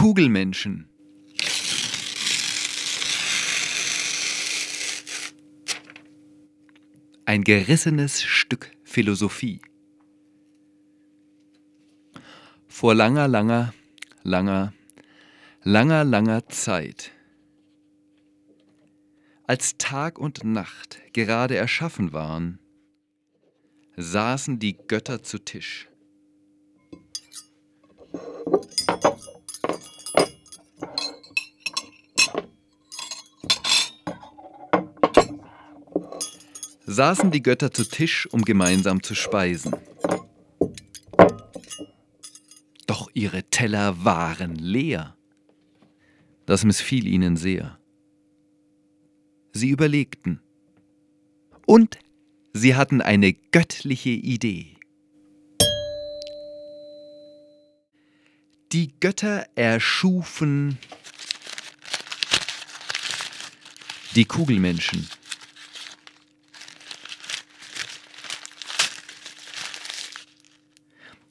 Kugelmenschen. Ein gerissenes Stück Philosophie. Vor langer, langer, langer, langer, langer Zeit, als Tag und Nacht gerade erschaffen waren, saßen die Götter zu Tisch. Saßen die Götter zu Tisch, um gemeinsam zu speisen. Doch ihre Teller waren leer. Das missfiel ihnen sehr. Sie überlegten. Und sie hatten eine göttliche Idee. Die Götter erschufen die Kugelmenschen.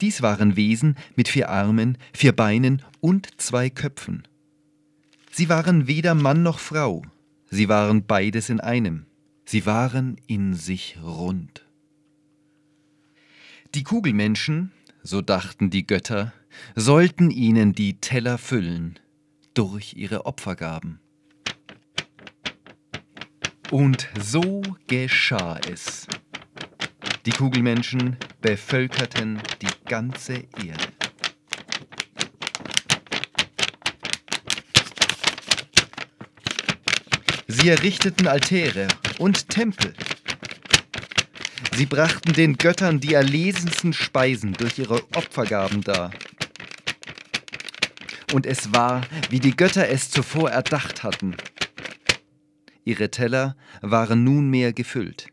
Dies waren Wesen mit vier Armen, vier Beinen und zwei Köpfen. Sie waren weder Mann noch Frau, sie waren beides in einem, sie waren in sich rund. Die Kugelmenschen, so dachten die Götter, sollten ihnen die Teller füllen durch ihre Opfergaben. Und so geschah es. Die Kugelmenschen bevölkerten die ganze Erde. Sie errichteten Altäre und Tempel. Sie brachten den Göttern die erlesensten Speisen durch ihre Opfergaben dar. Und es war, wie die Götter es zuvor erdacht hatten. Ihre Teller waren nunmehr gefüllt.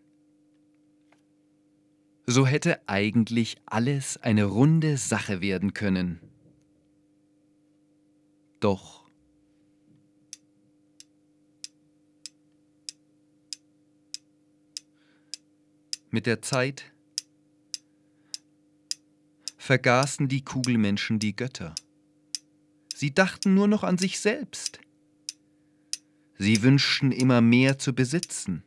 So hätte eigentlich alles eine runde Sache werden können. Doch mit der Zeit vergaßen die Kugelmenschen die Götter. Sie dachten nur noch an sich selbst. Sie wünschten immer mehr zu besitzen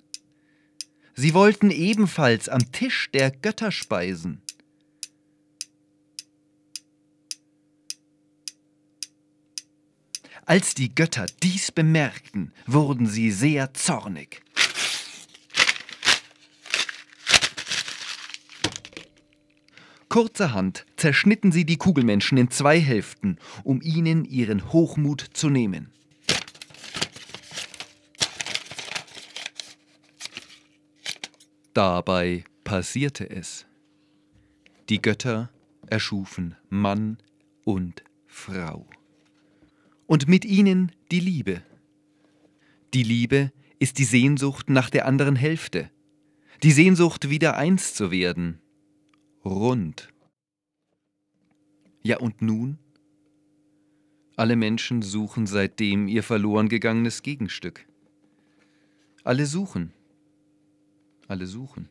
Sie wollten ebenfalls am Tisch der Götter speisen. Als die Götter dies bemerkten, wurden sie sehr zornig. Kurzerhand zerschnitten sie die Kugelmenschen in zwei Hälften, um ihnen ihren Hochmut zu nehmen. Dabei passierte es. Die Götter erschufen Mann und Frau. Und mit ihnen die Liebe. Die Liebe ist die Sehnsucht nach der anderen Hälfte, die Sehnsucht, wieder eins zu werden, rund. Ja und nun? Alle Menschen suchen seitdem ihr verloren gegangenes Gegenstück. Alle suchen, alle suchen.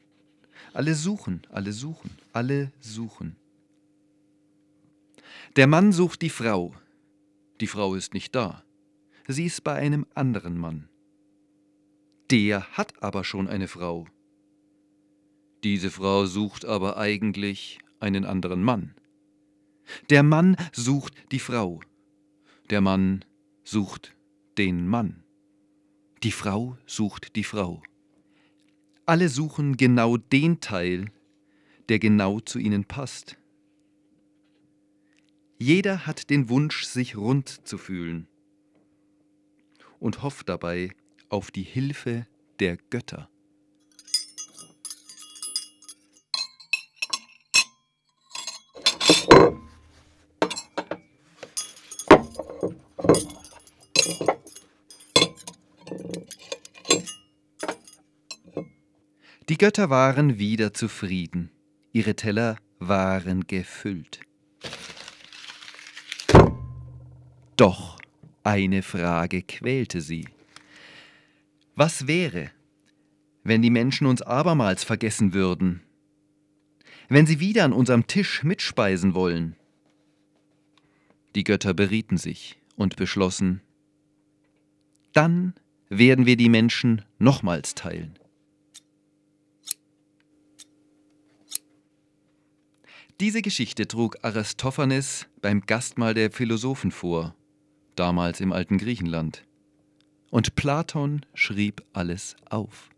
Alle suchen, alle suchen, alle suchen. Der Mann sucht die Frau. Die Frau ist nicht da. Sie ist bei einem anderen Mann. Der hat aber schon eine Frau. Diese Frau sucht aber eigentlich einen anderen Mann. Der Mann sucht die Frau. Der Mann sucht den Mann. Die Frau sucht die Frau. Alle suchen genau den Teil, der genau zu ihnen passt. Jeder hat den Wunsch, sich rund zu fühlen und hofft dabei auf die Hilfe der Götter. Die Götter waren wieder zufrieden, ihre Teller waren gefüllt. Doch eine Frage quälte sie. Was wäre, wenn die Menschen uns abermals vergessen würden? Wenn sie wieder an unserem Tisch mitspeisen wollen? Die Götter berieten sich und beschlossen, dann werden wir die Menschen nochmals teilen. Diese Geschichte trug Aristophanes beim Gastmahl der Philosophen vor, damals im alten Griechenland. Und Platon schrieb alles auf.